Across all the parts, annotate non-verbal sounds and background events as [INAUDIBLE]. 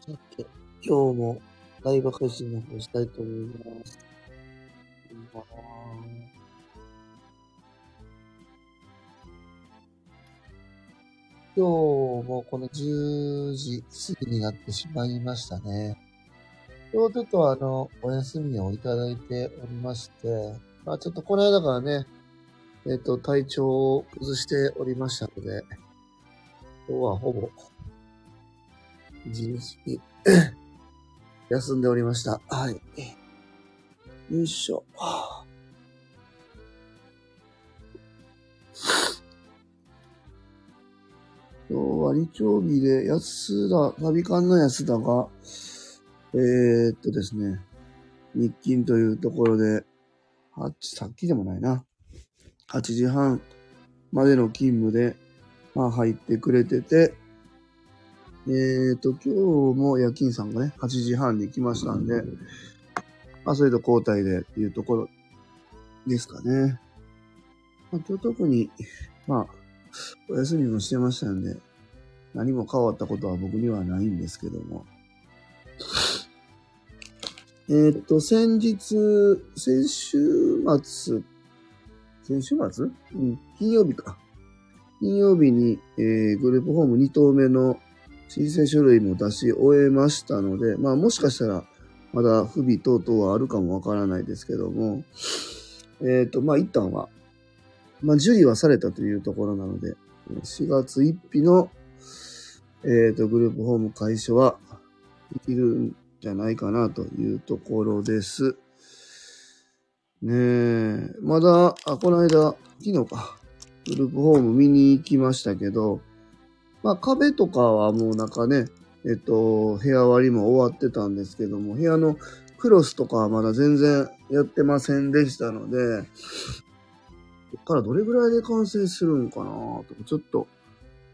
さて、今日もライブ配信の方したいと思います。こんばんは今日もこの10時過ぎになってしまいましたね。今日ちょっとあの、お休みをいただいておりまして、まあちょっとこの間からね、えっ、と、体調を崩しておりましたので、今日はほぼ、一日 [COUGHS] 休んでおりました。はい。よいしょ。[SIGHS] 今日は日曜日で安田、ナビカンの安田が、えー、っとですね、日勤というところで、さっきでもないな。8時半までの勤務で、まあ入ってくれてて、えーと、今日も夜勤さんがね、8時半に来ましたんで、まあそれと交代でっていうところですかね。まあ今日特に、まあ、お休みもしてましたんで、何も変わったことは僕にはないんですけども。えーっと、先日、先週末、先週末？うん、金曜日か。金曜日に、えー、グループホーム2棟目の申請書類も出し終えましたので、まあもしかしたらまだ不備等々はあるかもわからないですけども、えっ、と、まあ一旦は、まあ受理はされたというところなので、4月1日の、えっ、と、グループホーム開所はできるんじゃないかなというところです。ねえ、まだ、あ、この間、昨日か、グループホーム見に行きましたけど、まあ壁とかはもうなんかね、えっと、部屋割りも終わってたんですけども、部屋のクロスとかはまだ全然やってませんでしたので、こっからどれぐらいで完成するんかなとか、ちょっと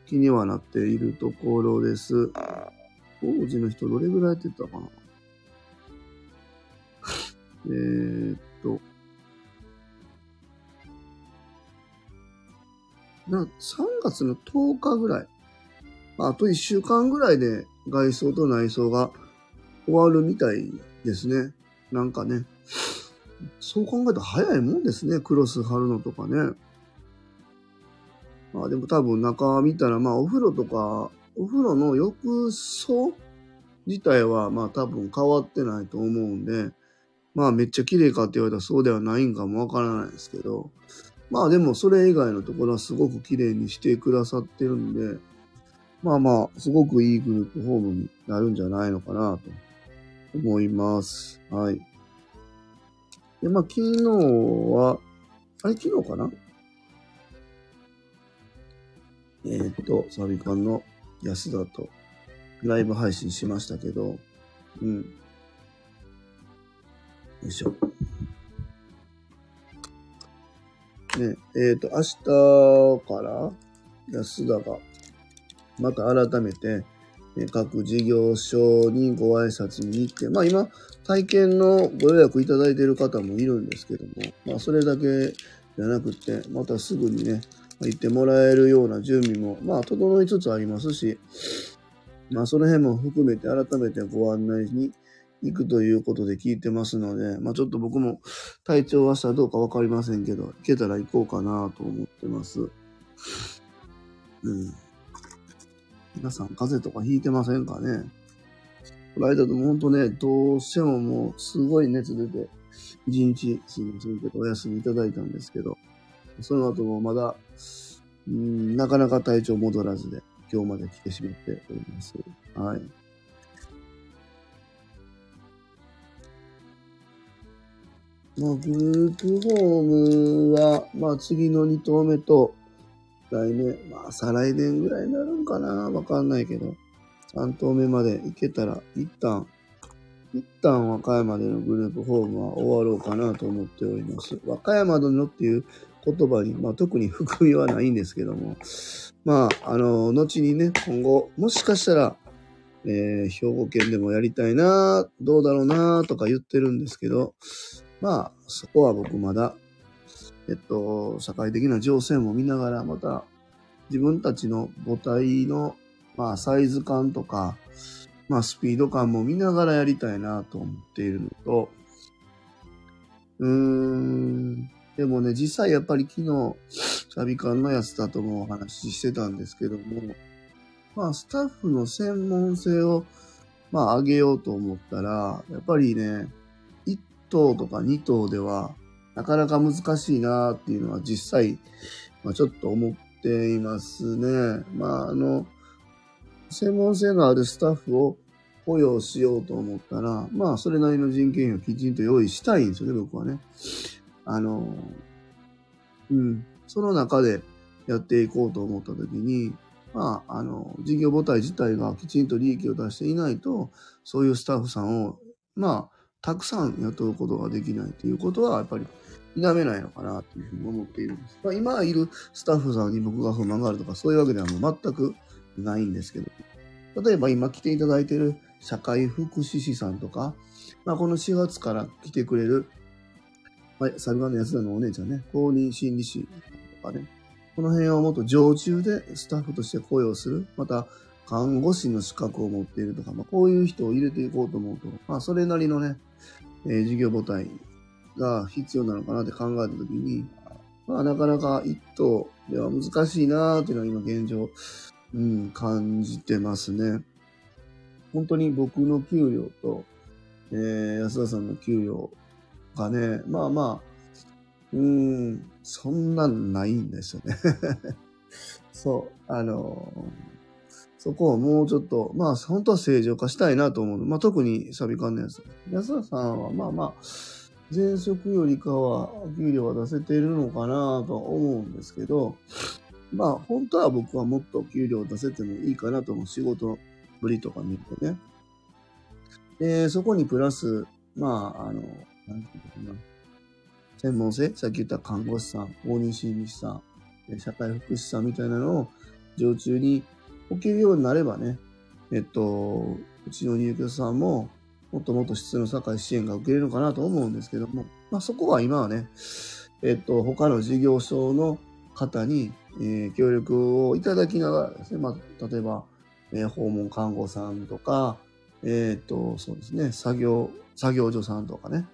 気にはなっているところです。当時の人どれぐらいやってたかなえーっと、な、3月の10日ぐらい。あと1週間ぐらいで外装と内装が終わるみたいですね。なんかね。そう考えたら早いもんですね。クロス貼るのとかね。まあでも多分中見たら、まあお風呂とか、お風呂の浴槽自体はまあ多分変わってないと思うんで、まあめっちゃ綺麗かって言われたらそうではないんかもわからないですけど、まあでもそれ以外のところはすごく綺麗にしてくださってるんで、まあまあ、すごくいいグループホームになるんじゃないのかなと思います。はい。で、まあ昨日は、あれ昨日かな？えーっと、サビカンの安田とライブ配信しましたけど、うん。よいしょ。ね、えーっと、明日から安田がまた改めて、各事業所にご挨拶に行って、まあ今、体験のご予約いただいている方もいるんですけども、まあそれだけじゃなくて、またすぐにね、行ってもらえるような準備も、まあ整いつつありますし、まあその辺も含めて改めてご案内に行くということで聞いてますので、まあちょっと僕も体調は明日どうかわかりませんけど、行けたら行こうかなと思ってます。うん。皆さん風邪とかひいてませんかね？この間とも本当ね、どうしてももうすごい熱出て、一日すいませんけどお休みいただいたんですけど、その後もまだ、うん、なかなか体調戻らずで、今日まで来てしまっております。はい。まあ、グループホームは、まあ次の2棟目と、来年、まあ再来年ぐらいになるんかな。わかんないけど、3棟目まで行けたら、一旦、一旦和歌山でのグループホームは終わろうかなと思っております。和歌山でのっていう言葉に、まあ特に含みはないんですけども、まあ、あの、後にね、今後、もしかしたら、えー兵庫県でもやりたいな、どうだろうな、とか言ってるんですけど、まあ、そこは僕まだ、えっと、社会的な情勢も見ながら、また、自分たちの母体の、まあ、サイズ感とか、まあ、スピード感も見ながらやりたいなと思っているのと、うーん、でもね、実際やっぱり昨日、シャビカンのやつだともお話ししてたんですけども、まあ、スタッフの専門性を、まあ、上げようと思ったら、やっぱりね、1頭とか2頭では、なかなか難しいなっていうのは実際、まあ、ちょっと思っていますね。まあ、あの、専門性のあるスタッフを雇用しようと思ったら、まあ、それなりの人件費をきちんと用意したいんですよね、僕はね。あの、うん、その中でやっていこうと思ったときに、まあ、あの、事業母体自体がきちんと利益を出していないと、そういうスタッフさんを、まあ、たくさん雇うことができないということは、やっぱり否めないのかなというふうに思っているんです。まあ、今いるスタッフさんに僕が不満があるとか、そういうわけではもう全くないんですけど、例えば今来ていただいている社会福祉士さんとか、まあ、この4月から来てくれる、はい、サルガの安田のお姉ちゃんね、公認心理師とかね、この辺をもっと常駐でスタッフとして雇用する、また看護師の資格を持っているとか、まあ、こういう人を入れていこうと思うと、まあ、それなりのね、えー、事業母体が必要なのかなって考えたときに、まあ、なかなか一等では難しいなーっていうのは今現状、うん、感じてますね。本当に僕の給料と、えー、安田さんの給料がね、まあまあ、うん、そんなんないんですよね [LAUGHS] そう、あのそこをもうちょっと、まあ、本当は正常化したいなと思う。まあ、特にサビ関連です。安田さんは、まあまあ、前職よりかは給料は出せているのかなとは思うんですけど、まあ、本当は僕はもっと給料出せてもいいかなと思う。仕事ぶりとか見るとね。で、そこにプラス、まあ、あの、なんていうのかな。専門性、さっき言った看護師さん、公認心理師さん、社会福祉士さんみたいなのを常駐に置けるようになればね、えっと、うちの入居者さんも、もっともっと質の高い支援が受けれるのかなと思うんですけども、まあそこは今はね、えっと、他の事業所の方に、えー、協力をいただきながらですね、まあ、例えば、えー、訪問看護さんとか、えっ、と、そうですね、作業、作業所さんとかね、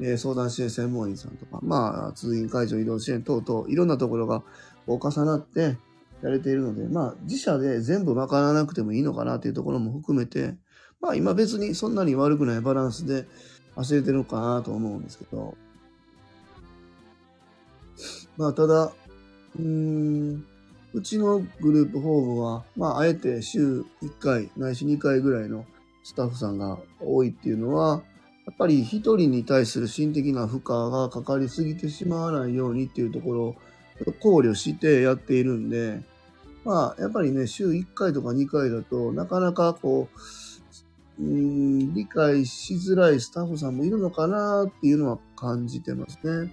え、相談支援専門員さんとか、まあ、通院会場移動支援等々、いろんなところが重なってやれているので、まあ、自社で全部賄わなくてもいいのかなというところも含めて、まあ、今別にそんなに悪くないバランスで走れてるのかなと思うんですけど、まあ、ただ、うーん、うちのグループホームは、まあ、あえて週1回、ないし2回ぐらいのスタッフさんが多いっていうのは、やっぱり一人に対する心的な負荷がかかりすぎてしまわないようにっていうところを考慮してやっているんで、まあ、やっぱりね、週1回とか2回だとなかなかこう、理解しづらいスタッフさんもいるのかなっていうのは感じてますね。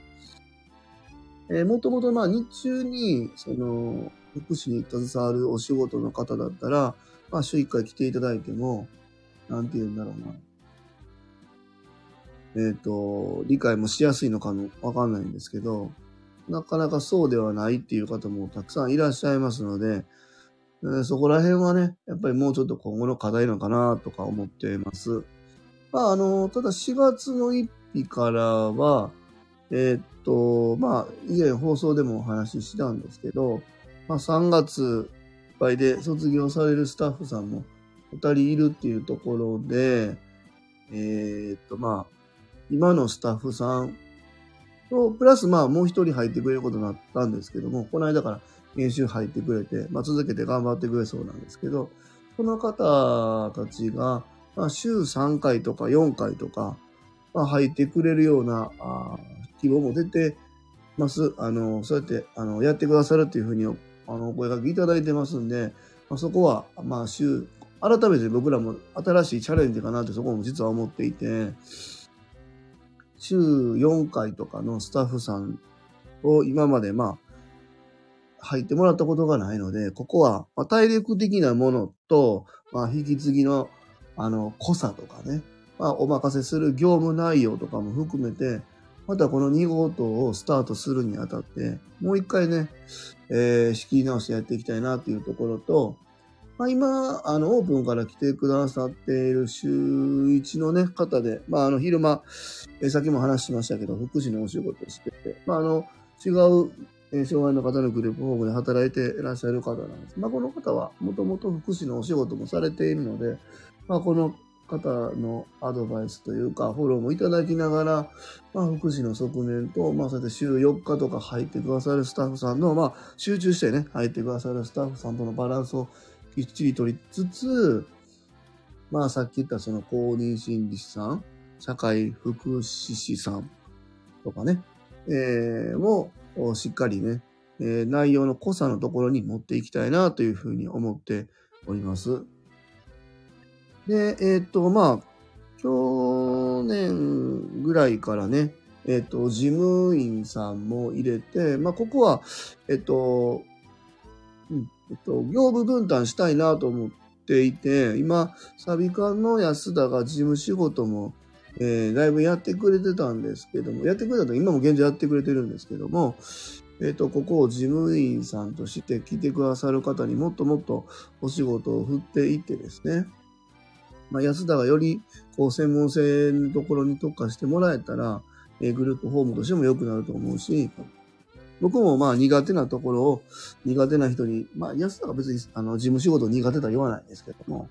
えー、もともとまあ日中に、その、福祉に携わるお仕事の方だったら、まあ、週1回来ていただいても、なんて言うんだろうな。えっ、ー、と、理解もしやすいのかもわかんないんですけど、なかなかそうではないっていう方もたくさんいらっしゃいますので、そこら辺はね、やっぱりもうちょっと今後の課題なのかなとか思っています。まあ、あの、ただ4月の1日からは、えっ、と、まあ、以前放送でもお話ししたんですけど、まあ、3月いっぱいで卒業されるスタッフさんも2人いるっていうところで、えー、っと、まあ、今のスタッフさんと、プラスまあもう一人入ってくれることになったんですけども、この間から研修入ってくれて、まあ続けて頑張ってくれそうなんですけど、その方たちが、まあ週3回とか4回とか、まあ入ってくれるような、あ希望も出てます。あの、そうやって、あの、やってくださるっていうふうにあの、お声掛けいただいてますんで、まあ、そこは、まあ、週、改めて僕らも新しいチャレンジかなってそこも実は思っていて、週4回とかのスタッフさんを今までまあ、入ってもらったことがないので、ここは、まあ、体力的なものと、まあ、引き継ぎの、あの、濃さとかね、まあ、お任せする業務内容とかも含めて、またこの2号棟をスタートするにあたって、もう一回ね、えー、仕切り直してやっていきたいなっていうところと、まあ、今、あの、オープンから来てくださっている週1のね、方で、まあ、あの、昼間、えさっきも話しましたけど、福祉のお仕事をしてて、まあ、あの、違う、え障害の方のグループホームで働いていらっしゃる方なんです。まあ、この方は、もともと福祉のお仕事もされているので、まあ、この方のアドバイスというか、フォローもいただきながら、まあ、福祉の側面と、まあ、そうやって週4日とか入ってくださるスタッフさんの、まあ、集中してね、入ってくださるスタッフさんとのバランスをきっちり取りつつ、まあさっき言ったその公認心理師さん、社会福祉士さんとかね、えー、もしっかりね、えー、内容の濃さのところに持っていきたいなというふうに思っております。で、えっ、と、まあ、去年ぐらいからね、えっ、と、事務員さんも入れて、まあ、ここは、えっ、と、うん、えっと、業務分担したいなと思っていて、今、サビ館の安田が事務仕事も、えー、だいぶやってくれてたんですけども、やってくれたと今も現状やってくれてるんですけども、えっ、と、ここを事務員さんとして来てくださる方にもっともっとお仕事を振っていってですね、まあ、安田がより、こう、専門性のところに特化してもらえたら、えー、グループホームとしても良くなると思うし、僕もまあ苦手なところを苦手な人に、まあ安田が別にあの事務仕事苦手とは言わないんですけども、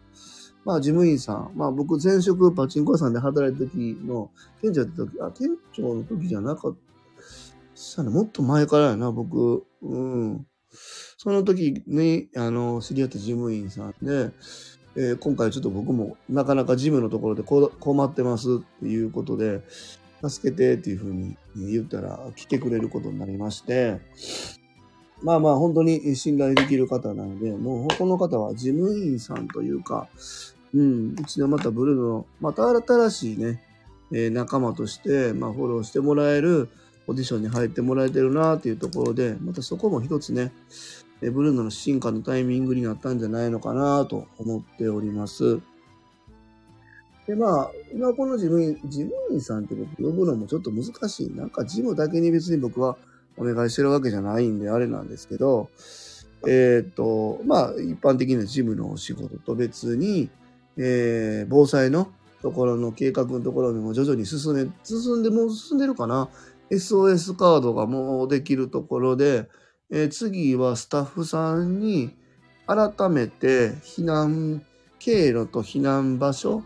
まあ事務員さん、まあ僕前職パチンコ屋さんで働いた時の店長やった時、あ、店長の時じゃなかった。もっと前からやな、僕。うん。その時に、あの、知り合った事務員さんで、えー、今回ちょっと僕もなかなか事務のところで困ってますっていうことで、助けてっていうふうに言ったら来てくれることになりまして、まあまあ本当に信頼できる方なので、もうこの方は事務員さんというか、うん、うちのまたブルーの、また新しいね、えー、仲間として、まあフォローしてもらえるオーディションに入ってもらえてるなっていうところで、またそこも一つね、えブルーノの進化のタイミングになったんじゃないのかなと思っております。で、まあ、今この事務員、事務員さんって僕呼ぶのもちょっと難しい。なんか事務だけに別に僕はお願いしてるわけじゃないんであれなんですけど、えっ、と、まあ、一般的な事務のお仕事と別に、えー、防災のところの計画のところにも徐々に進め、進んで、もう進んでるかな ?SOS カードがもうできるところで、えー、次はスタッフさんに改めて避難経路と避難場所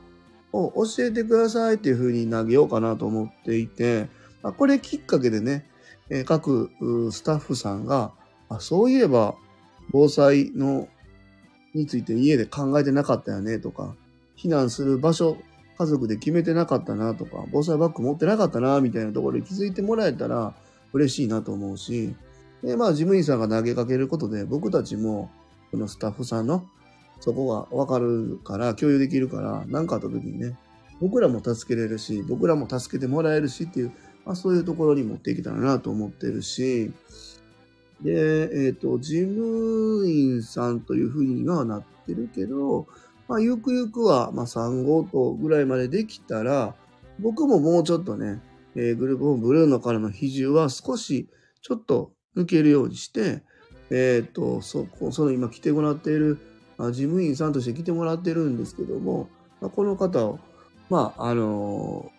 を教えてくださいっていうふうに投げようかなと思っていて、まあ、これきっかけでね、えー、各スタッフさんが、あそういえば防災のについて家で考えてなかったよねとか、避難する場所、家族で決めてなかったなとか、防災バッグ持ってなかったなみたいなところで気づいてもらえたら嬉しいなと思うし、で、まあ事務員さんが投げかけることで僕たちもこのスタッフさんのそこがわかるから、共有できるから、何かあった時にね、僕らも助けれるし、僕らも助けてもらえるしっていう、まあそういうところに持っていけたらなと思ってるし、で、えっ、ー、と、事務員さんというふうにはなってるけど、まあゆくゆくは、まあ3号棟ぐらいまでできたら、僕ももうちょっとね、えー、グループホームブルーノからの比重は少しちょっと抜けるようにして、えっ、ー、と、そ、その今来てもらっているあ事務員さんとして来てもらってるんですけども、まあ、この方を、まあ、あの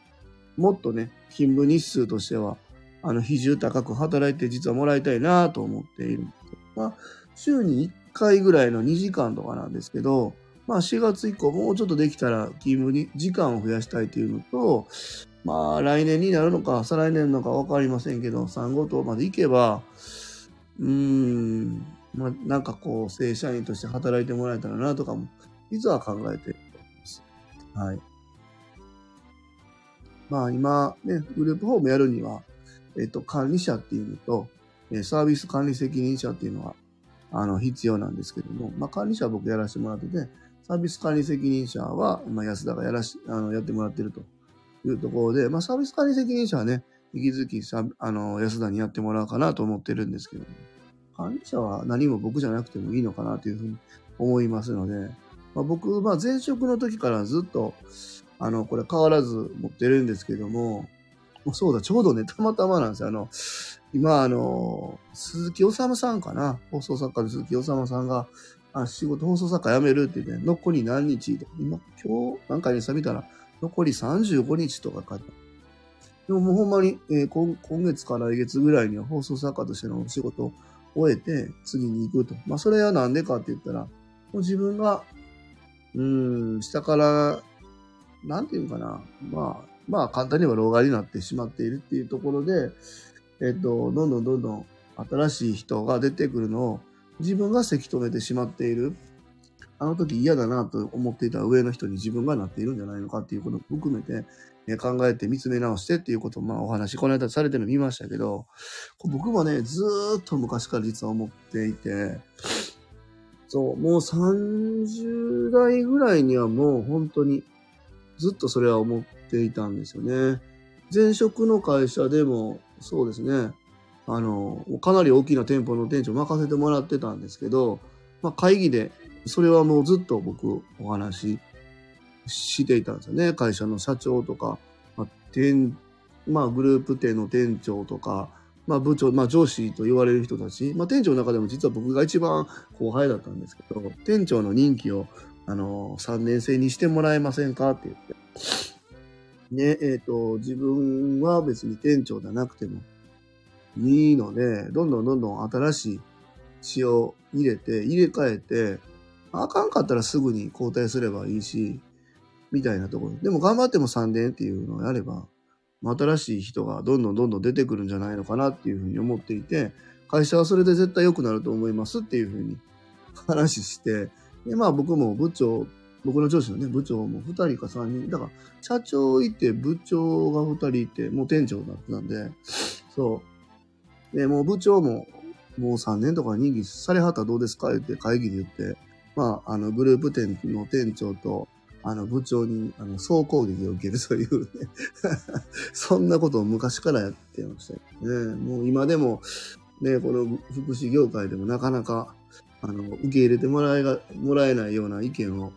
ー、もっとね、勤務日数としては、あの、比重高く働いて実はもらいたいなと思っている。まあ、週に1回ぐらいの2時間とかなんですけど、まあ、4月以降もうちょっとできたら勤務に時間を増やしたいというのと、まあ、来年になるのか、再来年のか分かりませんけど、3号棟まで行けば、うーん、まあ、なんかこう、正社員として働いてもらえたらなとかも、実は考えています。はい。まあ今ね、グループホームやるには、えっと、管理者っていうのと、サービス管理責任者っていうのは、あの、必要なんですけども、まあ管理者は僕やらせてもらってて、サービス管理責任者は、まあ安田がやらし、あの、やってもらってるというところで、まあサービス管理責任者はね、引き続きさ、あの、安田にやってもらおうかなと思ってるんですけど、管理者は何も僕じゃなくてもいいのかなというふうに思いますので、まあ、僕、まあ、前職の時からずっと、あの、これ変わらず持ってるんですけども、そうだ、ちょうどね、たまたまなんですよ。あの、今、あの、鈴木治さんかな、放送作家の鈴木治さんが、あ、仕事放送作家辞めるって言って、残り何日と今、今日、なんかにさ見たら、残り35日とか書いて。でももうほんまに、えー今今月から来月ぐらいには放送作家としての仕事を終えて、次に行くと。まあ、それはなんでかって言ったら、もう自分が、うーん、下から、なんていうかな。まあ、まあ、簡単には老害になってしまっているっていうところで、えっと、どんどんどんどん新しい人が出てくるのを自分がせき止めてしまっている。あの時嫌だなと思っていた上の人に自分がなっているんじゃないのかっていうことも含めて、え考えて見つめ直してっていうことをまあお話、この間されてるの見ましたけど、僕もね、ずーっと昔から実は思っていて、そう、もう30代ぐらいにはもう本当にずっとそれは思っていたんですよね。前職の会社でもそうですね、あの、かなり大きな店舗の店長任せてもらってたんですけど、まあ会議で、それはもうずっと僕お話ししていたんですよね。会社の社長とか、まあ、店、まあグループ店の店長とか、まあ部長、まあ上司と言われる人たち、まあ店長の中でも実は僕が一番後輩だったんですけど、店長の任期を、あの、3年生にしてもらえませんかって言って。ね、えっ、と、自分は別に店長じゃなくてもいいので、どんどんどんどん新しい血を入れて、入れ替えて、あかんかったらすぐに交代すればいいし、みたいなところ。でも頑張っても3年っていうのをやれば、新しい人がどんどんどんどん出てくるんじゃないのかなっていうふうに思っていて、会社はそれで絶対良くなると思いますっていうふうに [LAUGHS] 話して、で、まあ僕も部長、僕の上司のね、部長も2人か3人、だから社長いて部長が2人いて、もう店長だったんで、そう。で、もう部長も、もう3年とか任期されはったらどうですかって会議で言って、まあ、あの、グループ店の店長と、あの、部長に、あの、総攻撃を受けるというね。[LAUGHS] そんなことを昔からやってましたね。もう今でも、ね、この福祉業界でもなかなか、あの、受け入れてもらえが、もらえないような意見を、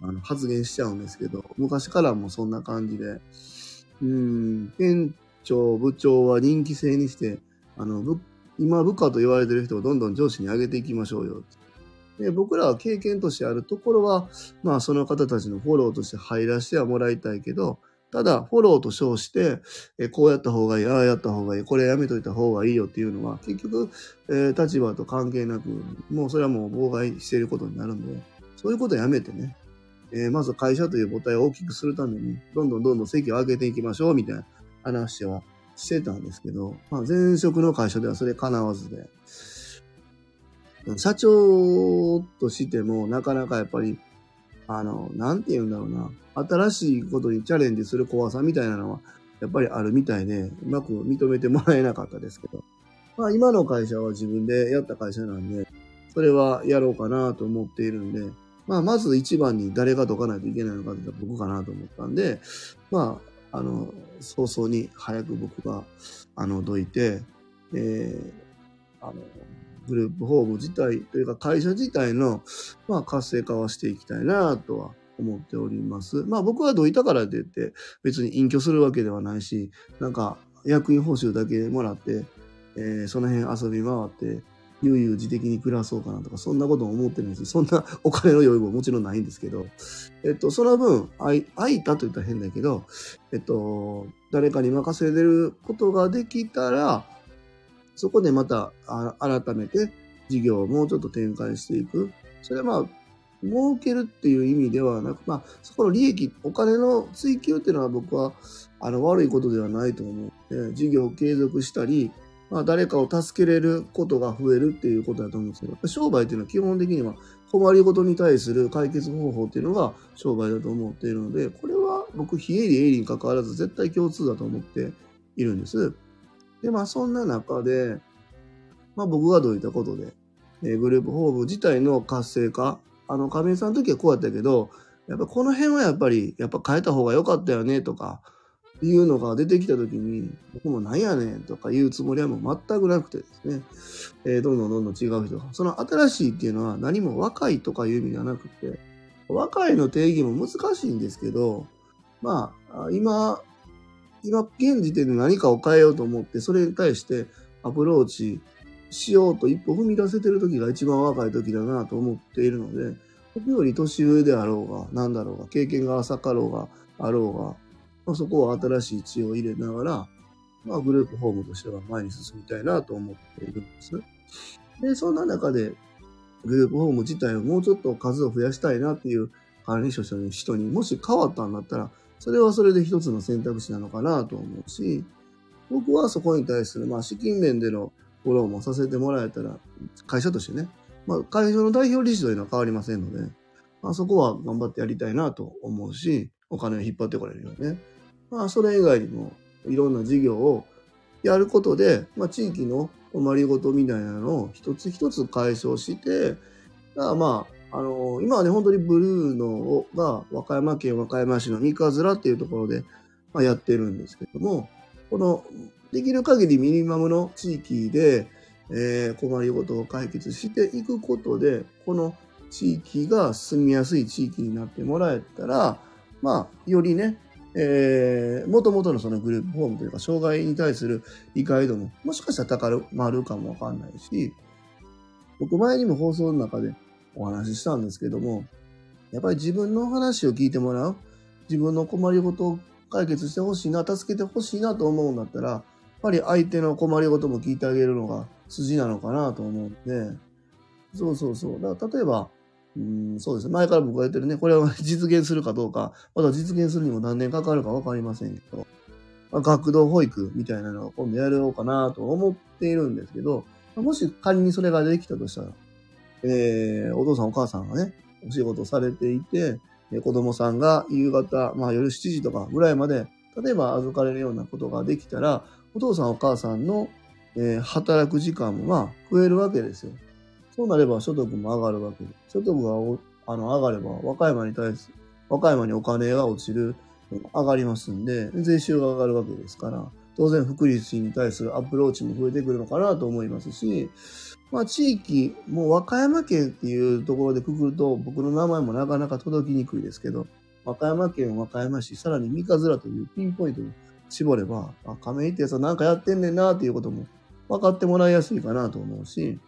あの、発言しちゃうんですけど、昔からもそんな感じで、うん、店長、部長は人気制にして、あの、今部下と言われてる人をどんどん上司に上げていきましょうよ。で僕らは経験としてあるところは、まあその方たちのフォローとして入らせてはもらいたいけど、ただフォローと称して、えこうやった方がいい、ああやった方がいい、これやめといた方がいいよっていうのは、結局、えー立場と関係なく、もうそれはもう妨害していることになるんで、そういうことやめてね、えーまず会社という母体を大きくするために、どんどんどんどん席を上げていきましょう、みたいな話はしてたんですけど、まあ、前職の会社ではそれ叶わずで、社長としてもなかなかやっぱり、あの、なんて言うんだろうな、新しいことにチャレンジする怖さみたいなのは、やっぱりあるみたいで、うまく認めてもらえなかったですけど、まあ今の会社は自分でやった会社なんで、それはやろうかなと思っているんで、まあまず一番に誰が解かないといけないのかって僕かなと思ったんで、まあ、あの、早々に早く僕が、あの、どいて、えー、あの、グループホーム自体というか会社自体の、まあ、活性化はしていきたいなとは思っております。まあ僕はどいたからといって別に隠居するわけではないし、なんか役員報酬だけもらって、えーその辺遊び回って、悠々自適に暮らそうかなとか、そんなことも思ってないし、そんなお金の余裕ももちろんないんですけど、えっと、その分、空いたと言ったら変だけど、えっと、誰かに任せれることができたら、そこでまた改めて事業をもうちょっと展開していく。それはまあ、儲けるっていう意味ではなく、まあ、そこの利益、お金の追求っていうのは僕は、あの、悪いことではないと思う、事業を継続したり、まあ、誰かを助けれることが増えるっていうことだと思うんですけど、商売っていうのは基本的には困りごとに対する解決方法っていうのが商売だと思っているので、これは僕、非営利営利に関わらず絶対共通だと思っているんです。で、まあそんな中で、まあ僕がどういったことで、えグループホーム自体の活性化、あの、亀井さんの時はこうやったけど、やっぱこの辺はやっぱり、やっぱ変えた方が良かったよねとか、いうのが出てきた時に、僕もなんやねんとか言うつもりはもう全くなくてですね、えーどんどんどんどん違う人が。その新しいっていうのは何も若いとかいう意味ではなくて、若いの定義も難しいんですけど、まあ、今、今、現時点で何かを変えようと思って、それに対してアプローチしようと一歩踏み出せてる時が一番若い時だなと思っているので、僕より年上であろうが、なんだろうが、経験が浅かろうが、あろうが、まあ、そこは新しい血を入れながら、まあ、グループホームとしては前に進みたいなと思っているんですね。で、そんな中で、グループホーム自体をもうちょっと数を増やしたいなっていう管理者の人にもし変わったんだったら、それはそれで一つの選択肢なのかなと思うし、僕はそこに対する、まあ、資金面でのフォローもさせてもらえたら、会社としてね、まあ、会社の代表理事というのは変わりませんので、まあ、そこは頑張ってやりたいなと思うし、お金を引っ張ってこれるよね。まあ、それ以外にも、いろんな事業をやることで、まあ、地域の困りごとみたいなのを一つ一つ解消して、だからまあ、あのー、今はね、本当にブルーのが和歌山県和歌山市の三日面っていうところで、まあ、やってるんですけども、この、できる限りミニマムの地域で、えー、困りごとを解決していくことで、この地域が住みやすい地域になってもらえたら、まあ、よりね、えー、もともとのそのグループホームというか、障害に対する理解度も、もしかしたら高まるかもわかんないし、僕前にも放送の中でお話ししたんですけども、やっぱり自分の話を聞いてもらう、自分の困りごとを解決してほしいな、助けてほしいなと思うんだったら、やっぱり相手の困りごとも聞いてあげるのが筋なのかなと思うんで、そうそうそう。だから例えば、うん、そうですね。前から僕が言ってるね、これは [LAUGHS] 実現するかどうか、まだ実現するにも何年かかるかわかりませんけど、まあ、学童保育みたいなのを今度やろうかなと思っているんですけど、もし仮にそれができたとしたら、えー、お父さんお母さんがね、お仕事されていて、子供さんが夕方、まあ夜7時とかぐらいまで、例えば預かれるようなことができたら、お父さんお母さんの、えー、働く時間も増えるわけですよ。そうなれば所得も上がるわけで。所得がおあの上がれば、和歌山に対する、和歌山にお金が落ちる、上がりますんで、税収が上がるわけですから、当然福利に対するアプローチも増えてくるのかなと思いますし、まあ地域、もう和歌山県っていうところでくくると、僕の名前もなかなか届きにくいですけど、和歌山県和歌山市、さらに三日面というピンポイントを絞れば、あ、亀井ってやつはなんかやってんねんなっていうことも分かってもらいやすいかなと思うし、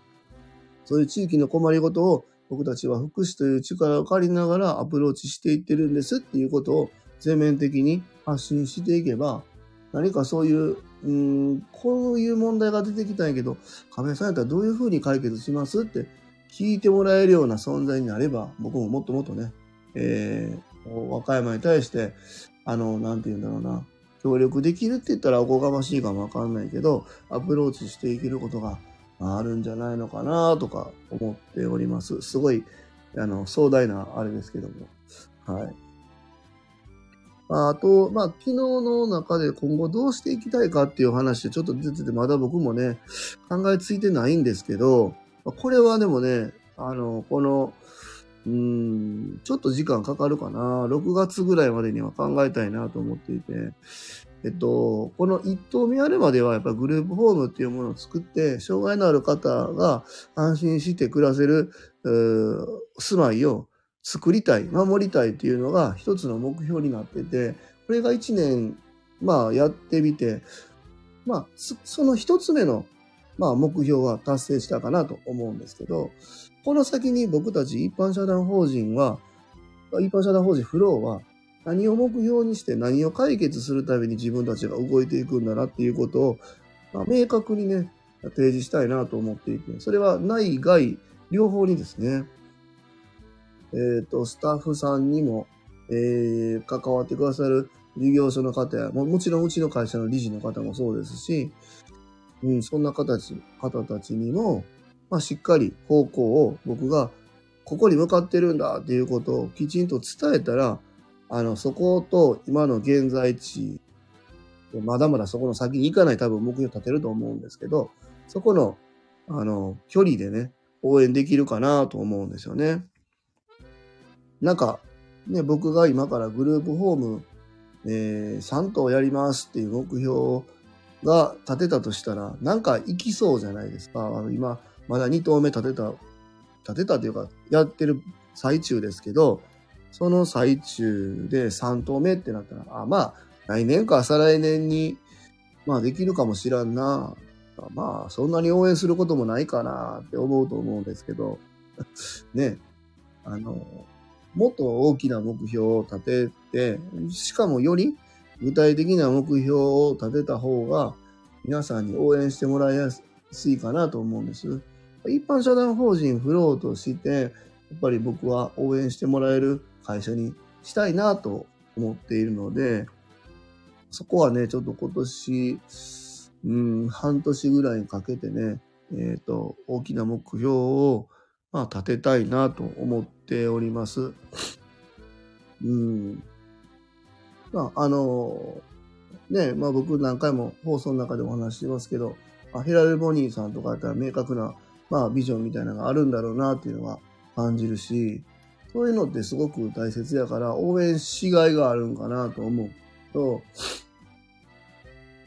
そういう地域の困りごとを僕たちは福祉という力を借りながらアプローチしていってるんですっていうことを全面的に発信していけば、何かそういう、うん、こういう問題が出てきたんやけど、亀井さんやったらどういうふうに解決しますって聞いてもらえるような存在になれば、僕ももっともっとね、えー、和歌山に対して、あの、なんて言うんだろうな、協力できるって言ったらおこがましいかもわかんないけど、アプローチしていけることがあるんじゃないのかなとか思っております。すごい、あの、壮大なあれですけども。はい。あと、まあ、昨日の中で今後どうしていきたいかっていう話でちょっと出てて、まだ僕もね、考えついてないんですけど、これはでもね、あの、この、うん、ちょっと時間かかるかな。6月ぐらいまでには考えたいなと思っていて、えっと、この一棟目あるまではやっぱグループホームっていうものを作って、障害のある方が安心して暮らせる、住まいを作りたい、守りたいっていうのが一つの目標になってて、これが一年、まあやってみて、まあ、その一つ目の、まあ目標は達成したかなと思うんですけど、この先に僕たち一般社団法人は、一般社団法人フローは、何を目標にして何を解決するために自分たちが動いていくんだなっていうことを、まあ、明確にね、提示したいなと思っていて、それは内外両方にですね、えっ、ー、と、スタッフさんにも、えー、関わってくださる事業所の方や、ももちろんうちの会社の理事の方もそうですし、うん、そんな形、方たちにも、まあ、しっかり方向を僕がここに向かってるんだっていうことをきちんと伝えたら、あの、そこと今の現在地、まだまだそこの先に行かない多分目標を立てると思うんですけど、そこの、あの、距離でね、応援できるかなと思うんですよね。なんか、ね、僕が今からグループホーム、えー、3棟やりますっていう目標が立てたとしたら、なんか行きそうじゃないですか。あの今、まだ2棟目立てた、立てたというか、やってる最中ですけど、その最中で3投目ってなったら、あ、まあ、来年か再来年に、まあできるかもしらんな。まあ、そんなに応援することもないかなって思うと思うんですけど、[LAUGHS] ね、あの、もっと大きな目標を立てて、しかもより具体的な目標を立てた方が、皆さんに応援してもらいやすいかなと思うんです。一般社団法人フローとして、やっぱり僕は応援してもらえる会社にしたいなと思っているので、そこはね、ちょっと今年、うん、半年ぐらいにかけてね、えっ、と、大きな目標を、まあ、立てたいなと思っております。うん。まあ、あの、ね、まあ僕何回も放送の中でお話ししてますけど、まあ、ヘラルボニーさんとかやったら明確な、まあ、ビジョンみたいなのがあるんだろうなっていうのは感じるし、そういうのってすごく大切やから、応援しがいがあるんかなと思うと、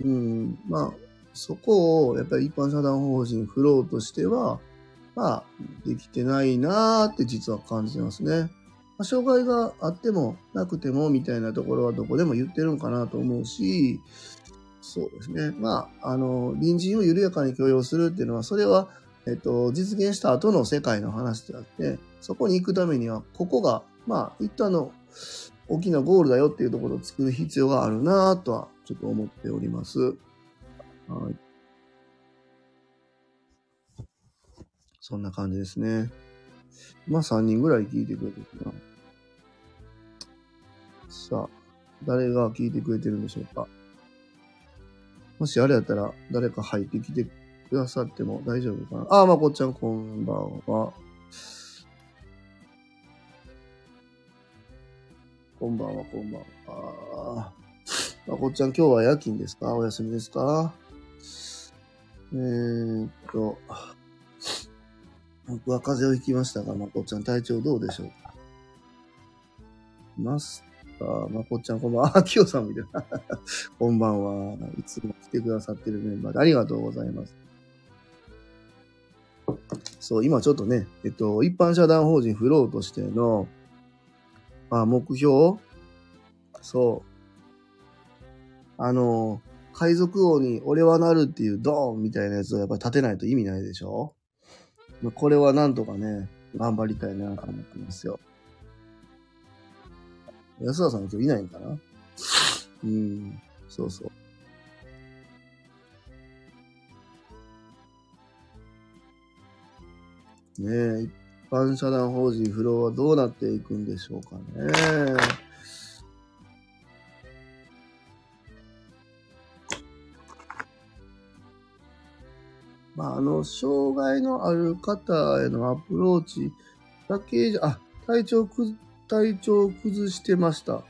うん、まあ、そこを、やっぱり一般社団法人フローとしては、まあ、できてないなーって実は感じてますね。まあ、障害があってもなくてもみたいなところはどこでも言ってるんかなと思うし、そうですね。まあ、あの、隣人を緩やかに許容するっていうのは、それは、えっと、実現した後の世界の話であって、そこに行くためには、ここが、まあ、一旦の大きなゴールだよっていうところを作る必要があるなぁとは、ちょっと思っております。はい。そんな感じですね。まあ、3人ぐらい聞いてくれてるかな。さあ、誰が聞いてくれてるんでしょうか。もしあれやったら、誰か入ってきてくださっても大丈夫かな。ああ、まこちゃん、こんばんは。こんばんは、こんばんは。まこっちゃん、今日は夜勤ですか？お休みですか？えーっと、僕は風邪をひきましたが、まこっちゃん、体調どうでしょう？かマスター、まこっちゃん、こんばんは。あ、きよさんみたいな。[LAUGHS] こんばんは。いつも来てくださってるメンバーでありがとうございます。そう、今ちょっとね、えっと、一般社団法人フローとしての、まあ、目標？そう。あの、海賊王に俺はなるっていうドーンみたいなやつをやっぱり立てないと意味ないでしょ？これはなんとかね、頑張りたいなと思ってますよ。安田さん今日いないんかな？うん、そうそう。ねえ、般社団法人フローはどうなっていくんでしょうかね。まあ、あの、障害のある方へのアプローチだけじゃ、あ、体調く、体調崩してました。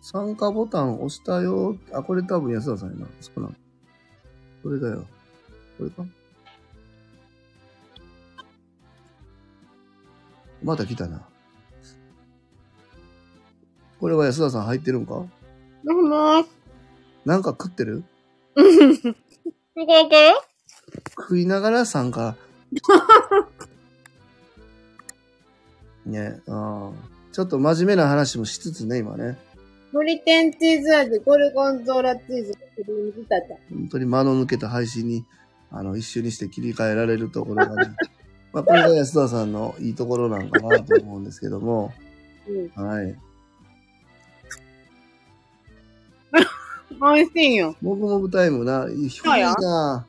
参加ボタン押したよ。あ、これ多分安田さんやな。そうなの。これだよ。これか？また来たな。これは安田さん入ってるんか？どうも。なんか食ってる？いけいけ食いながら参加。[LAUGHS] ね、あちょっと真面目な話もしつつね、今ね。ブリテンチーズ味、ゴルゴンゾーラチーズ、クリーム仕立て。本当に間の抜けた配信に、あの、一瞬にして切り替えられるところがね。[LAUGHS] まあ、これが安田さんのいいところなんかなと思うんですけども。うん。はい。美味しいよ。もぐもぐタイムな、いいな。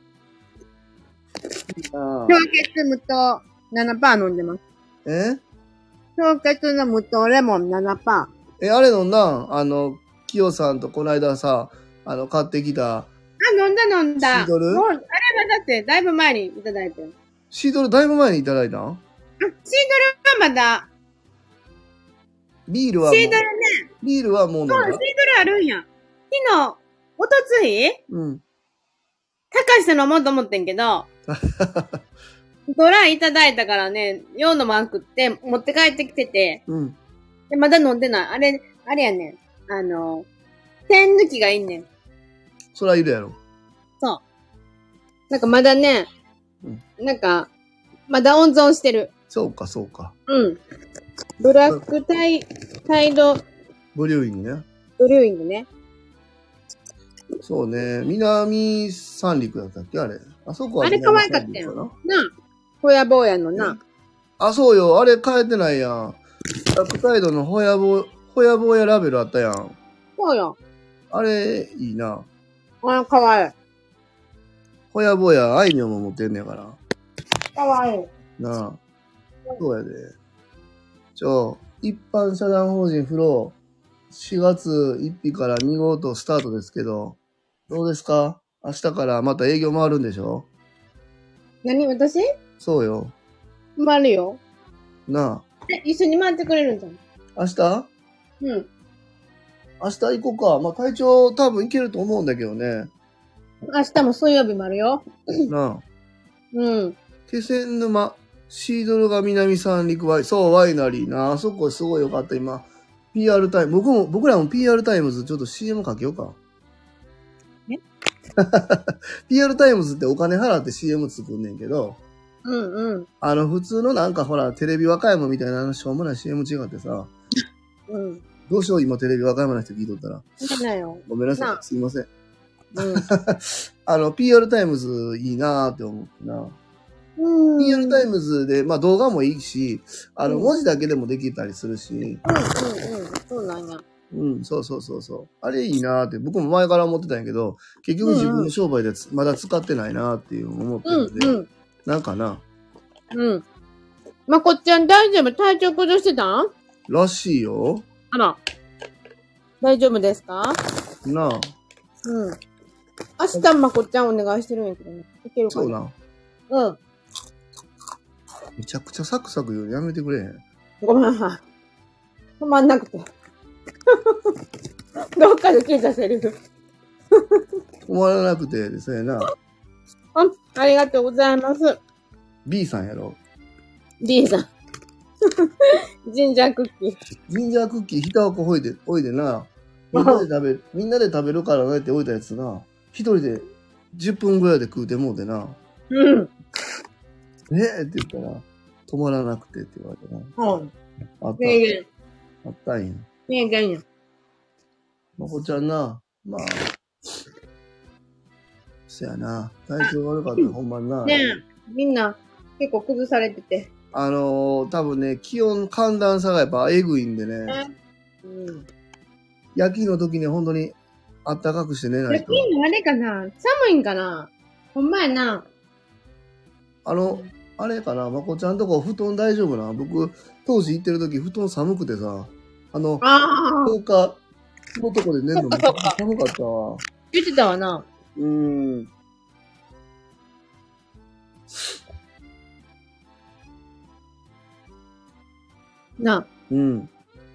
氷結無糖7%飲んでます。え？氷結の無糖レモン7%。え、あれ飲んだん？あの、キヨさんとこの間さ、あの、買ってきた、あ、飲んだ飲んだ。シードル？あれはだって、だいぶ前にいただいたよ。シードルだいぶ前にいただいたん？あ、シードルはまだ、ビールはもう、シードルね、ビールはもう飲んそう、シードだルあるんや。昨日、おとつい？うん。高橋と飲もうと思ってんけど、[LAUGHS] ドライいただいたからね、用のマンクって持って帰ってきてて、うん。で、まだ飲んでない。あれ、あれやねん。あの、点抜きがいいねん。そらいるやろ。そう。なんかまだね、うんなんか、まだ温存してる。そうか、そうか。うん。ブラックタイ、タイドブリューイングね。ブリューイングね。そうね。南三陸だったっけあれ。あそこはあれ可愛かったよな。なあ。ほやぼうやのな。あ、そうよ。あれ変えてないやん。ラックタイドのほやぼ、ほやぼうやラベルあったやん。そうよ。あれ、いいな。あれ、かわいい。ほやぼや、あいみょんも持ってんねんから。かわいい。なあ。そうやで。ちょ、一般社団法人フロー、4月1日から2号とスタートですけど、どうですか？明日からまた営業回るんでしょ？何？私？そうよ。回るよ。なえ、一緒に回ってくれるんじゃん。あ。明日？うん。明日行こうか。まあ体調多分いけると思うんだけどね。明日も水曜日もあるよ。なあ。うん。気仙沼、シードルが南三陸ワイ、そう、ワイナリーな。あそこすごいよかった、今。PR タイム、僕も、僕らも PR タイムズちょっと CM かけようか。え [LAUGHS] ?PR タイムズってお金払って CM 作んねんけど、うんうん。あの、普通のなんかほら、テレビ和歌山みたいなしょうもない CM 違ってさ、うん。どうしよう、今テレビ和歌山の人聞いとったら。そうだよ。ごめんなさ。ないすいません。うん。あの、PR タイムズいいなーって思ってな。うん。PR タイムズで、まあ動画もいいし、あの、うん文字だけでもできたりするし、うんうんうん。そうなんや。うん、そうそうそうそう。あれいいなーって、僕も前から思ってたんやけど、結局自分の商売でつまだ使ってないなーっていう思ってうるんで、んうん。なんかな、うん。まこっちゃん大丈夫？体調崩してたん？らしいよ。あら。大丈夫ですか？なあ、うん。明日まこっちゃんお願いしてるんやけどね。いけるかそうなな。うん。めちゃくちゃサクサク言うのやめてくれへん。ごめんなさい。止まんなくて。[LAUGHS] どっかで聞いたセリフ。止まらなくてですねな。うん。ありがとうございます。B さんやろ？D さん。[LAUGHS] ジンジャークッキー。ジンジャークッキー一箱置いて、置いてな。みんなで食べる、みんなで食べるからねって置いたやつな。一人で10分ぐらいで食うてもうてな。うん。ええって言ったら、止まらなくてって言われてな。うん。あった。名言。あったんや。名言や。まこちゃんな、まあ、そやな。体調悪かった、ほんまにな。ねえ。みんな結構崩されてて。あのー、多分ね、気温、寒暖差がやっぱえぐいんでね、うん。夜勤の時に本当にあったかくして寝ないと。みんなあれかな？寒いんかな？ほんまやな。あの、あれかな、まこちゃんとこ布団大丈夫な？僕、当時行ってる時布団寒くてさ、あの、ああ。10日のとこで寝るのめっちゃ寒かったわ。言ってたわな。うーん。な。うん。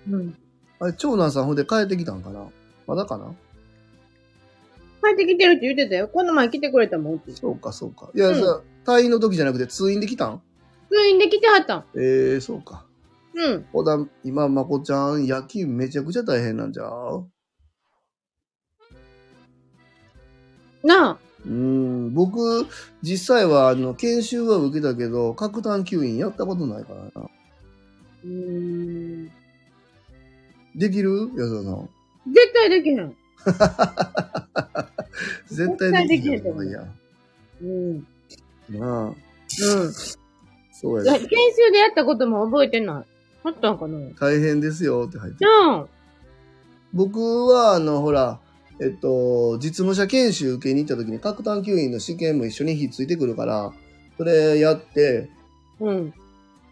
うん。あれ、長男さんほんで帰ってきたんかな？まだかな？帰ってきてるって言ってたよ。この前来てくれたもんって。そうか、そうか。いや、うんさ、退院の時じゃなくて通院できたん？通院で来てはったん。ええそうか。うん。ほだ、今、まこちゃん、夜勤めちゃくちゃ大変なんじゃう？なあ。うーん、僕、実際は、あの、研修は受けたけど、核炭吸引やったことないからな。うーん。できる？安田さん。絶対できへん。[LAUGHS] 絶対できると思う。うん。なあ、うん。そうや。研修でやったことも覚えてない。あったんかな大変ですよって入ってる。なあ。僕は、あの、ほら、えっと、実務者研修受けに行った時に、核炭吸引の試験も一緒にひっついてくるから、それやって、うん。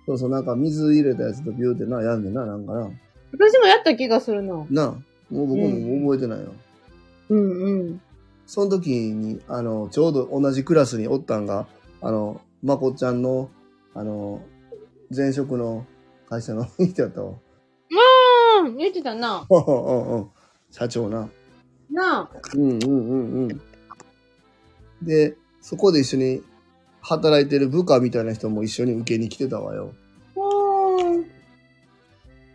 そうそう、なんか水入れたやつとビューってな、やんねんな、なんかな。私もやった気がするな。なあ、もう僕も覚えてないよ。うんうん。その時に、あの、ちょうど同じクラスにおったんが、あの、まこちゃんの、あの、前職の会社の [LAUGHS] 人やったわ。ああ、言ってたな。うんうんうん社長な。なあ。うんうんうんうん。で、そこで一緒に働いてる部下みたいな人も一緒に受けに来てたわよ。うーん。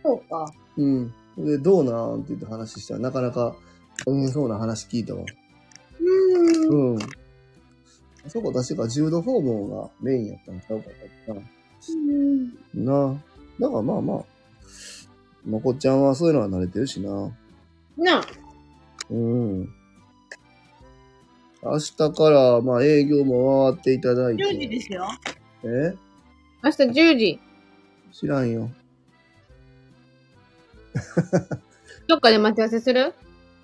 そうか。うん。で、どうなん？って言って話したら、なかなか大変そうな話聞いたわ。うーん。うん。あそこ確か重度訪問がメインやったんちゃうかったかな。なあ。だからまあまあ、まこっちゃんはそういうのは慣れてるしな。なあ。うん。明日から、まあ営業も回っていただい10時て。ですよ。え？明日10時。知らんよ。[LAUGHS] どっかで待ち合わせする？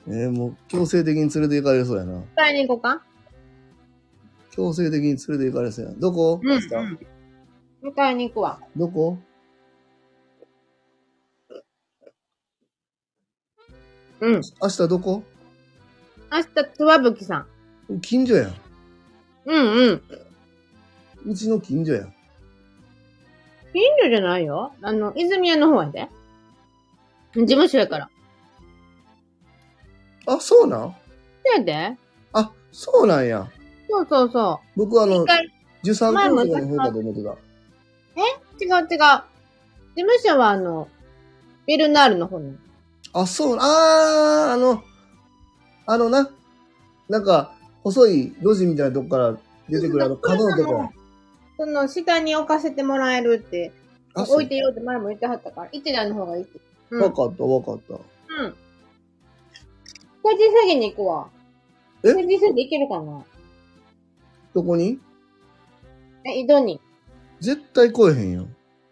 えーもう強制的に連れて行かれそうやな。買いに行こうか？強制的に連れて行かれそうや。どこ？うん。迎えに行くわ。どこ？うん。明日どこ？明日、つわぶきさん。近所やん。うんうん。うちの近所やん。近所じゃないよ。あの、泉屋の方やで。事務所やから。あ、そうなん？そうやで。あ、そうなんや。そうそうそ僕あの一、回の方かと思ってた。う。違う違う。事務所はあの、ベルナールの方に。あ、そう、あー、あの、あのな、なんか、細い路地みたいなとこから出てくるあの角のとこ。その下に置かせてもらえるって、置いてよって前も言ってはったから、一台の方がいいって。うん。わかった、わかった。うん。9時過ぎに行くわ。え？9時過ぎ行けるかな？どこに？え、井戸に。絶対来えへんよ。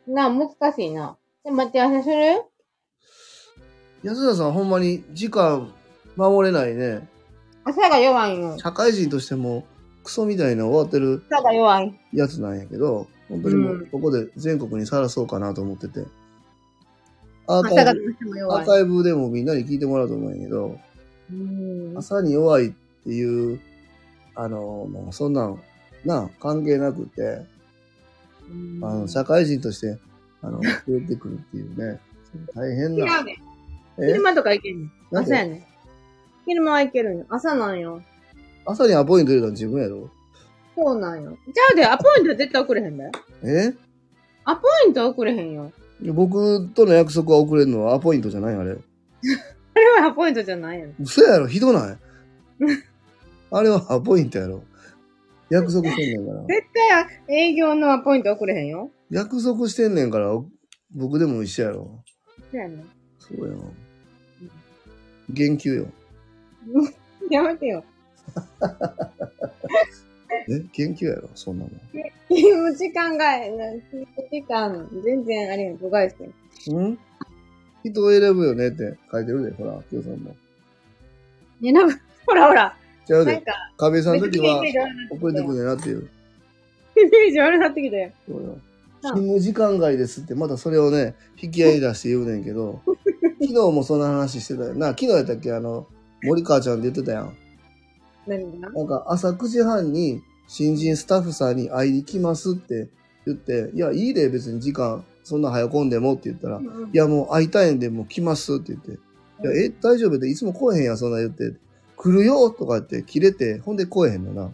なあ、難しいな。で、待ち合わせする安田さんほんまに時間守れないね。朝が弱いんよ。社会人としてもクソみたいな終わってる朝が弱い。やつなんやけど、本当にもううんここで全国にさらそうかなと思ってて。アー朝カイブ、ア。ーカイブでもみんなに聞いてもらうと思うんやけど、うん。朝に弱いっていう、あの、もうそんなん、な、関係なくて、あの、社会人として、あの、増えてくるっていうね、大変な。違うね。え？昼間とか行けんねん。なんで？朝やねん。昼間は行けるんよ。朝なんよ。朝にアポイント入れたの自分やろ？そうなんよ。じゃあで、アポイントは絶対遅れへんだよ。え？アポイントは遅れへんよ。僕との約束は遅れるのはアポイントじゃないあれ。[LAUGHS] あれはアポイントじゃないよ。嘘やろひどない？[LAUGHS] あれはアポイントやろ。約束してんねんから。絶対営業のアポイント遅れへんよ。約束してんねんから、僕でも一緒やろ。そうやねそうよ。言及よ。[LAUGHS] やめてよ。え言及やろ？そんなもん。勤務時間が、勤務時間、全然あれやん、部外してん。ん？人を選ぶよねって書いてるで、ほら、きよさんも。ね、なんか、ほらほら。ちゃうで、なんか、壁さんの時は遅れてくるなっていう。イメージ悪なってきたよ。そうよ。うん勤務時間外ですって、またそれをね、引き合い出して言うねんけど、[LAUGHS] 昨日もそんな話してたよな。昨日やったっけ？あの、森川ちゃんって言ってたやん。何が？なんか朝9時半に新人スタッフさんに会いに来ますって言って、いや、いいで別に時間、そんな早込んでもって言ったら、いや、もう会いたいんでもう来ますって言って、いや、え、大丈夫でいつも来えへんやん、そんな言って。来るよとか言って切れて、ほんで来えへんのな。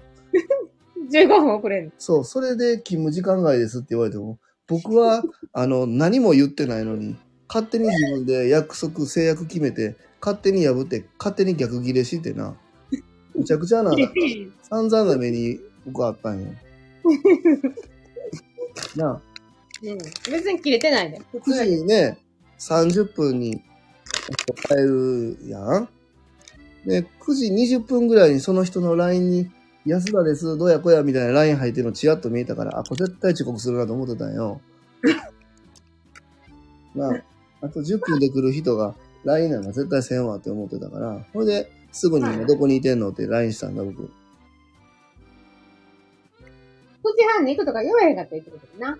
[LAUGHS] 15分遅れんの。そう、それで勤務時間外ですって言われても、僕は、[LAUGHS] あの、何も言ってないのに、勝手に自分で約束、制約決めて、勝手に破って、勝手に逆ギレしてな。むちゃくちゃな、[LAUGHS] 散々な目に僕はあったんよ。[LAUGHS] なあ、うん。別に切れてないで。普通9やけど時にね、30分に帰るやん。で、9時20分ぐらいにその人の LINE に、安田です、どうやこやみたいな LINE 入ってるのチラッと見えたから、あ、これ絶対遅刻するなと思ってたんよ。[LAUGHS] まあ、あと10分で来る人が LINE なんか絶対せんわって思ってたから、ほいで、すぐに今どこにいてんのって LINE したんだ、僕。9時半に行くとか言わへんかったってことな。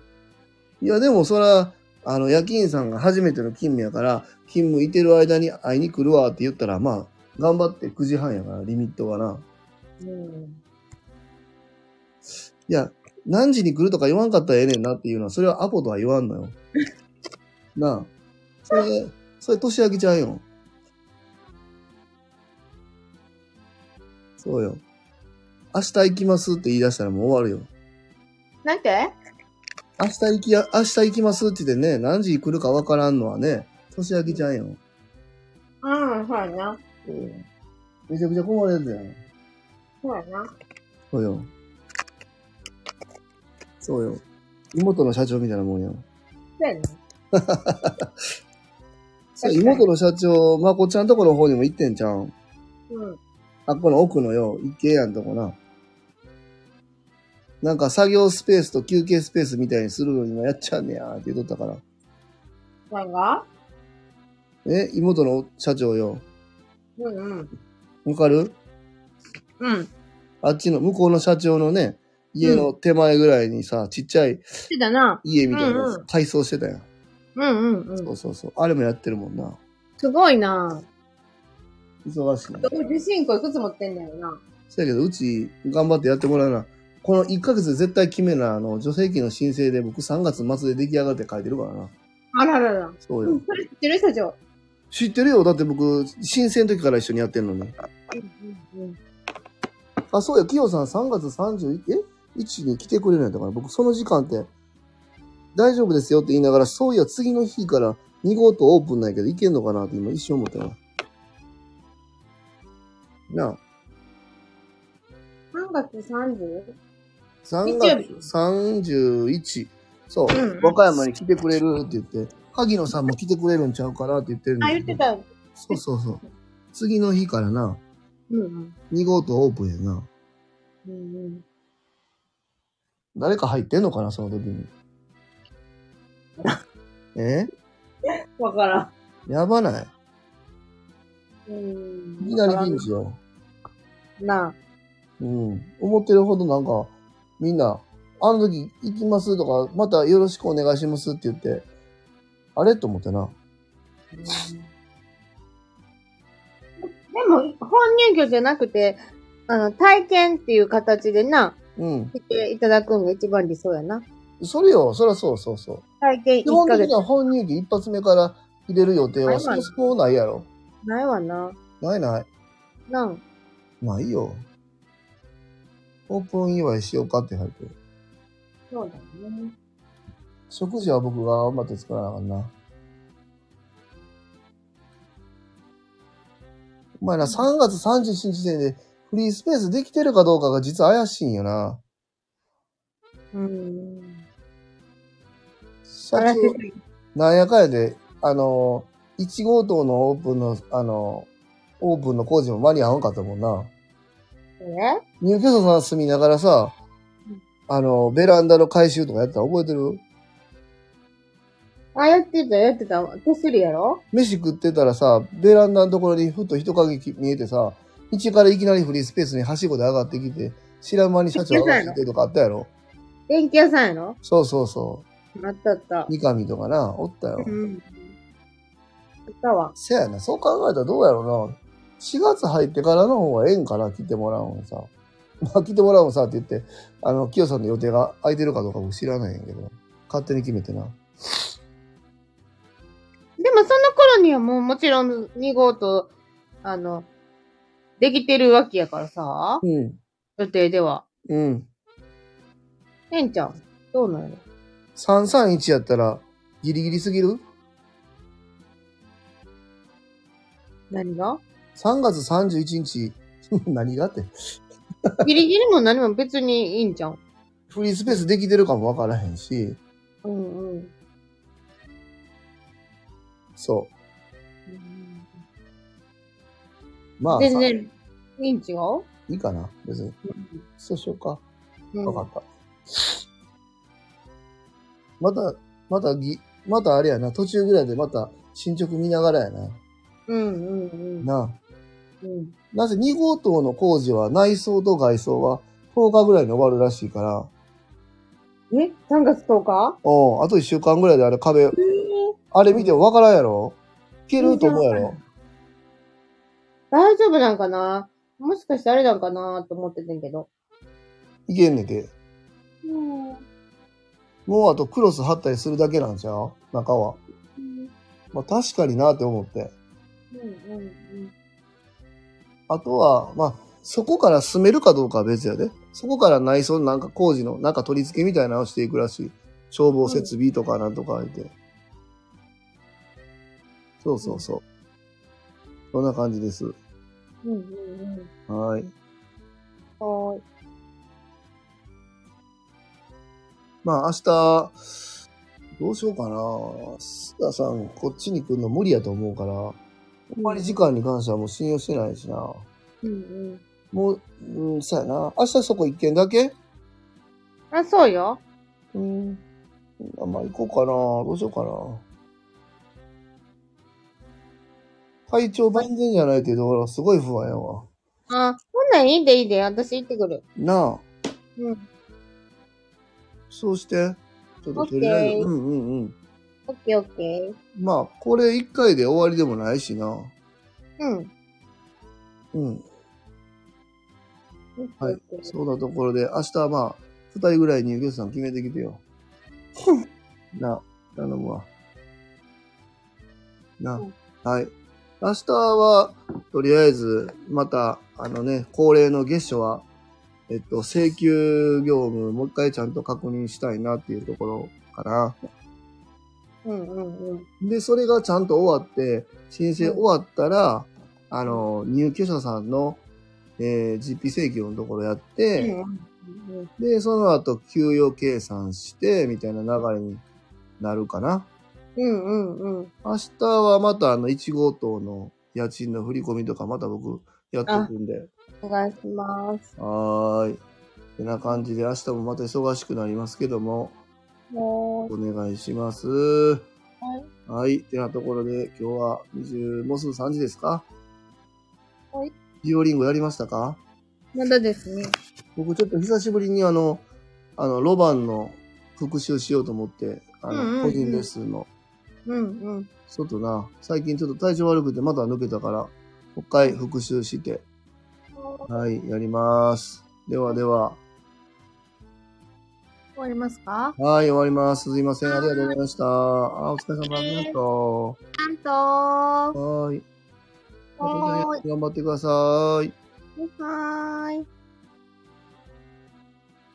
いや、でもそら、あの、夜勤さんが初めての勤務やから、勤務いてる間に会いに来るわって言ったら、まあ、頑張って9時半やから、リミットがな。うん。いや、何時に来るとか言わんかったらええねんなっていうのは、それはアポとは言わんのよ。[LAUGHS] なあ。それ、それ年明けちゃうよ。そうよ。明日行きますって言い出したらもう終わるよ。なんて？明日行きや、明日行きますって言ってね、何時来るかわからんのはね、年明けちゃうよ。うん、そうやな。そうよめちゃくちゃ困るやつやん。そうやな。そうよ。そうよ。妹の社長みたいなもんよ。そうやな。[LAUGHS] そう妹の社長、まこちゃんとこの方にも行ってんじゃん。うん。あっこの奥のよ、一軒家んとこな。なんか作業スペースと休憩スペースみたいにするのにもやっちゃうねやって言っとったから。何がえ、妹の社長よ。うんうん。わかる？うん。あっちの、向こうの社長のね、家の手前ぐらいにさ、ちっちゃいしてたな。家みたいなうんうん改装してたやん。うんうんうん。そうそうそう。あれもやってるもんな。すごいな。忙しいな。受信庫いくつ持ってんだよな。そやけど、うち頑張ってやってもらうな。この1ヶ月で絶対決めな、あの、助成金の申請で僕3月末で出来上がって書いてるからな。あららら。そうようん。それ知ってる社長。知ってるよ。だって僕、申請の時から一緒にやってんのに。うんうんうん。あ、そうや、キヨさん3月30、え ?1 に来てくれるんやったから、僕その時間って、大丈夫ですよって言いながら、そういや、次の日から2号とオープンなんやけど、行けんのかなって今一瞬思ったな。なあ、3月 30? 3日曜日月31。そう、うんうん和歌山に来てくれるって言って、萩野さんも来てくれるんちゃうかなって言ってるんだあ、言ってたよ。そうそうそう。次の日からな、うんうん。2号とオープンやな。うんうん。誰か入ってんのかな、その時に。[LAUGHS] え？わからやばないん。うん。いきなりピンチよ。なあ。うん。思ってるほどなんか、みんな、あの時行きますとか、またよろしくお願いしますって言って、あれ？と思ってな。でも、本入居じゃなくて、あの、体験っていう形でな、うん。来ていただくのが一番理想やな。それよ、そりゃそうそうそう。体験1基本的には本入記一発目から入れる予定は、そもそもないやろ。ないわな。ないない。なん？ないよ。オープン祝いしようかって入ってる。そうだね。食事は僕が頑張って作らなあかんな。お前な、3月31日でフリースペースできてるかどうかが実は怪しいんよな。うん。社長なんやかんやで、あの、1号棟のオープンの、あの、オープンの工事も間に合わんかったもんな。え？入居者さん住みながらさうん、あの、ベランダの改修とかやったら覚えてる？あ、やってた、やってた。手すりやろ？飯食ってたらさ、ベランダのところにふっと人影見えてさ、道からいきなりフリースペースにはしごで上がってきて、知らん間に社長上がってきてとかあったやろ？電気屋さんやろ？そうそうそあったあったう。。三上とかな、おったよ。うん。あったわ。せやな、そう考えたらどうやろうな。4月入ってからの方がええんかな、来てもらうんさ。[LAUGHS] まあ、来てもらうんさって言って、あの、キヨさんの予定が空いてるかどうか僕知らないんやけど、勝手に決めてな。でもその頃にはもうもちろん2号と、あの、できてるわけやからさ、うん。予定では。うん。えんちゃん、どうなの331やったら、ギリギリすぎる？何が ?3 月31日、[LAUGHS] 何がって。ギリギリも何も別にいいんじゃん。フリースペースできてるかもわからへんし、うんうん。そう。まあ、さ全然、いいん違う？いいかな？別に。そうしようか。うんわかった。また、またぎ、またあれやな、途中ぐらいでまた進捗見ながらやな。うんうんうん。なあ。うん。なぜ2号棟の工事は内装と外装は10日ぐらいに終わるらしいから、え ?3 月10日？おうあと1週間ぐらいであれ壁、えあれ見てもわからんやろ？いけると思うやろ？大丈夫なんかな？もしかしてあれなんかなと思っててんけど。いけんねんけ。うん。もうあとクロス貼ったりするだけなんちゃう？中は。まあ確かになって思って。うんうんうん。あとは、まあ、そこから住めるかどうかは別やで。そこから内装のなんか工事のなんか取り付けみたいなのをしていくらしい。消防設備とかなんとか言って。そうそうそう。そんな感じです。うんうんうん。はい。はーい。まあ明日、どうしようかな。須田さん、こっちに来るの無理やと思うから、ほんまに時間に関してはもう信用してないしな。うんうん。もう、うん、そうやな。明日そこ一軒だけ？あ、そうよ。うん。あまあ行こうかな。どうしようかな。体調万全じゃないけど、すごい不安やわ。あ、ほんなんいいでいいで。私行ってくる。なあ、うん。そうして。ちょっととりあえず、うんうんうん。オッケーオッケー。まあ、これ一回で終わりでもないしな。うん。うん。はい。そんなところで、明日はまあ、二人ぐらい入居者さん決めてきてよ。[LAUGHS] な、頼むわ。な、うんはい。明日は、とりあえず、また、あのね、恒例の月初は、えっと、請求業務、もう一回ちゃんと確認したいなっていうところかな。うんうんうん。で、それがちゃんと終わって、申請終わったら、あの、入居者さんの、えー、GP 請求のところやって、うんうんで、その後、給与計算して、みたいな流れになるかな。うんうんうん。明日はまた、あの、1号棟の家賃の振り込みとか、また僕、やっていくんで。お願いします。はーい。てな感じで、明日もまた忙しくなりますけども、もお願いします。う、はい。はい。てなところで、今日は20、もうすぐ3時ですか？はい。デュオリンゴやりましたか？まだですね。僕ちょっと久しぶりにあの、あの、ロバンの復習しようと思って、あの、うんうんうん個人レッスンの、うんうん。ちょっとな、最近ちょっと体調悪くてまだ抜けたから、もう一回復習して、はい、やります。ではでは、終わりますか？はい、終わります。すいません、ありがとうございました。あ、お疲れ様でした。ちゃんとはい。またねはーい。頑張ってください。はーい。